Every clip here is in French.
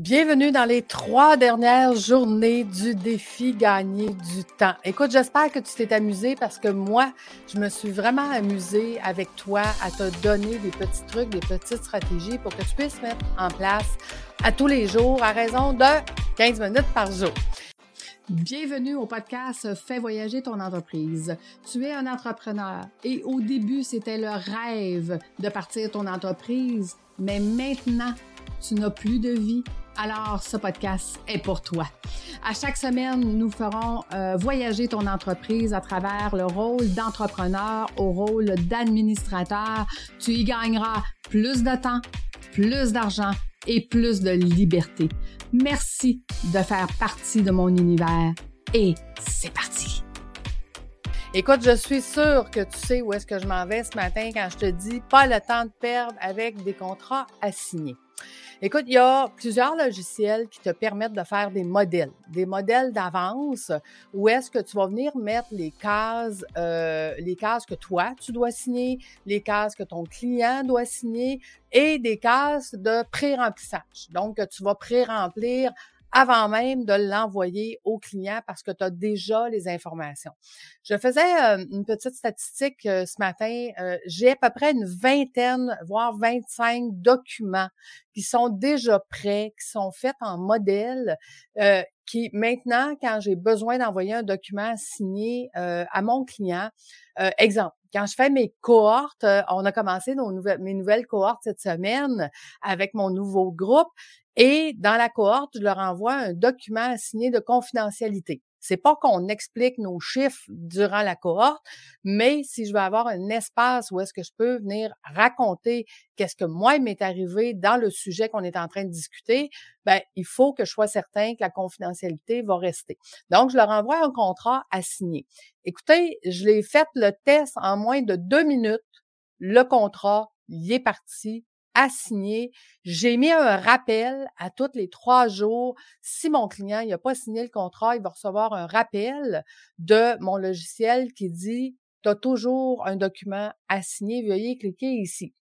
Bienvenue dans les trois dernières journées du défi gagner du temps. Écoute, j'espère que tu t'es amusé parce que moi, je me suis vraiment amusée avec toi à te donner des petits trucs, des petites stratégies pour que tu puisses mettre en place à tous les jours à raison de 15 minutes par jour. Bienvenue au podcast Fais voyager ton entreprise. Tu es un entrepreneur et au début, c'était le rêve de partir ton entreprise, mais maintenant, tu n'as plus de vie alors ce podcast est pour toi. À chaque semaine, nous ferons euh, voyager ton entreprise à travers le rôle d'entrepreneur au rôle d'administrateur. Tu y gagneras plus de temps, plus d'argent et plus de liberté. Merci de faire partie de mon univers et c'est parti. Écoute, je suis sûre que tu sais où est-ce que je m'en vais ce matin quand je te dis pas le temps de perdre avec des contrats à signer. Écoute, il y a plusieurs logiciels qui te permettent de faire des modèles, des modèles d'avance où est-ce que tu vas venir mettre les cases, euh, les cases que toi, tu dois signer, les cases que ton client doit signer et des cases de pré-remplissage. Donc, tu vas pré-remplir avant même de l'envoyer au client parce que tu as déjà les informations. Je faisais euh, une petite statistique euh, ce matin. Euh, j'ai à peu près une vingtaine, voire 25 documents qui sont déjà prêts, qui sont faits en modèle, qui maintenant, quand j'ai besoin d'envoyer un document signé à mon client, exemple, quand je fais mes cohortes, on a commencé nos nouvelles, mes nouvelles cohortes cette semaine avec mon nouveau groupe. Et dans la cohorte, je leur envoie un document signé de confidentialité. C'est pas qu'on explique nos chiffres durant la cohorte, mais si je veux avoir un espace où est-ce que je peux venir raconter qu'est-ce que moi m'est arrivé dans le sujet qu'on est en train de discuter, ben il faut que je sois certain que la confidentialité va rester. Donc je leur envoie un contrat à signer. Écoutez, je l'ai fait le test en moins de deux minutes. Le contrat, il est parti, signer. J'ai mis un rappel à tous les trois jours. Si mon client n'a pas signé le contrat, il va recevoir un rappel de mon logiciel qui dit tu as toujours un document à signer, veuillez cliquer ici.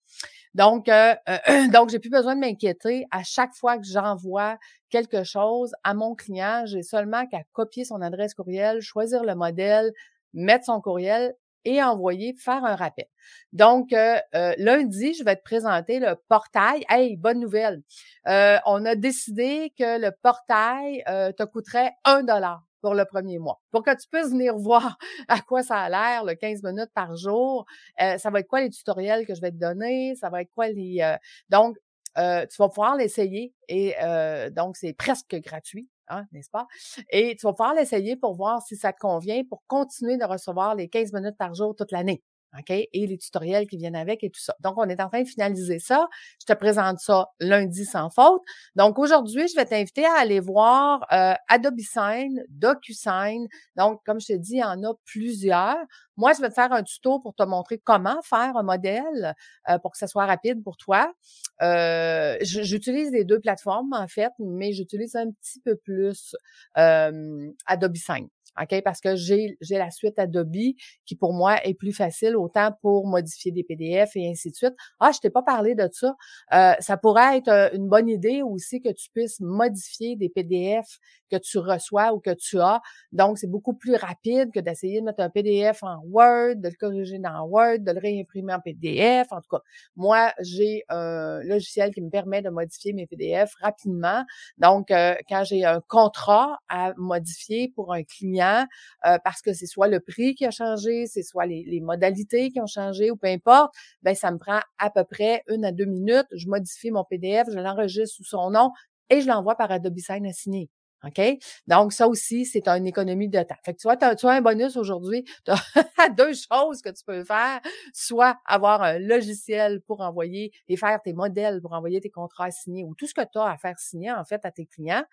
Donc, euh, euh, donc j'ai plus besoin de m'inquiéter. À chaque fois que j'envoie quelque chose à mon client, j'ai seulement qu'à copier son adresse courriel, choisir le modèle, mettre son courriel et envoyer, faire un rappel. Donc, euh, euh, lundi, je vais te présenter le portail. Hey, bonne nouvelle. Euh, on a décidé que le portail te coûterait un dollar pour le premier mois. Pour que tu puisses venir voir à quoi ça a l'air, le 15 minutes par jour, ça va être quoi les tutoriels que je vais te donner, ça va être quoi les... donc, tu vas pouvoir l'essayer et donc c'est presque gratuit. Hein, n'est-ce pas? Et tu vas pouvoir l'essayer pour voir si ça te convient pour continuer de recevoir les 15 minutes par jour toute l'année. Et les tutoriels qui viennent avec et tout ça. Donc, on est en train de finaliser ça. Je te présente ça lundi sans faute. Donc, aujourd'hui, je vais t'inviter à aller voir euh, Adobe Sign, DocuSign. Donc, comme je te dis, il y en a plusieurs. Moi, je vais te faire un tuto pour te montrer comment faire un modèle euh, pour que ça soit rapide pour toi. Euh, j'utilise les deux plateformes, en fait, mais j'utilise un petit peu plus Adobe Sign. OK? Parce que j'ai, j'ai la suite Adobe qui, pour moi, est plus facile, autant pour modifier des PDF et ainsi de suite. Ah, je t'ai pas parlé de ça. Euh, ça pourrait être euh, une bonne idée aussi que tu puisses modifier des PDF que tu reçois ou que tu as. Donc, c'est beaucoup plus rapide que d'essayer de mettre un PDF en Word, de le corriger dans Word, de le réimprimer en PDF. En tout cas, moi, j'ai un logiciel qui me permet de modifier mes PDF rapidement. Donc, euh, quand j'ai un contrat à modifier pour un client, euh, parce que c'est soit le prix qui a changé, c'est soit les, les, modalités qui ont changé ou peu importe, ben ça me prend à peu près une à deux minutes. Je modifie mon PDF, je l'enregistre sous son nom et je l'envoie par Adobe Sign à. Donc, ça aussi, c'est une économie de temps. Fait que tu vois, tu as, un bonus aujourd'hui. Tu as deux choses que tu peux faire. Soit avoir un logiciel pour envoyer et faire tes modèles pour envoyer tes contrats signés ou tout ce que tu as à faire signer, en fait, à tes clients.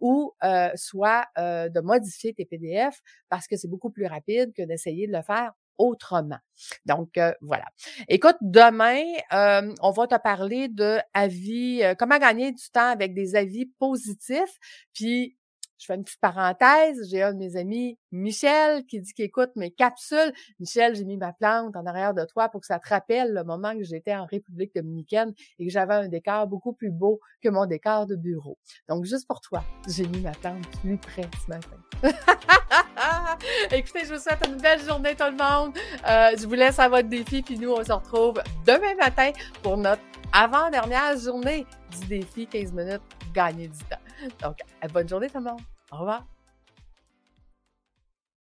Ou euh, soit euh, de modifier tes PDF parce que c'est beaucoup plus rapide que d'essayer de le faire autrement. Donc euh, voilà. Écoute, demain, euh, on va te parler de avis, euh, comment gagner du temps avec des avis positifs. Puis je fais une petite parenthèse. J'ai un de mes amis, Michel, qui dit qu'il écoute mes capsules. Michel, j'ai mis ma plante en arrière de toi pour que ça te rappelle le moment que j'étais en République dominicaine et que j'avais un décor beaucoup plus beau que mon décor de bureau. Donc, juste pour toi, j'ai mis ma plante plus près ce matin. Écoutez, je vous souhaite une belle journée tout le monde. Euh, je vous laisse à votre défi, puis nous, on se retrouve demain matin pour notre avant-dernière journée du défi 15 minutes gagner du temps. Donc, bonne journée tout le monde. Au revoir.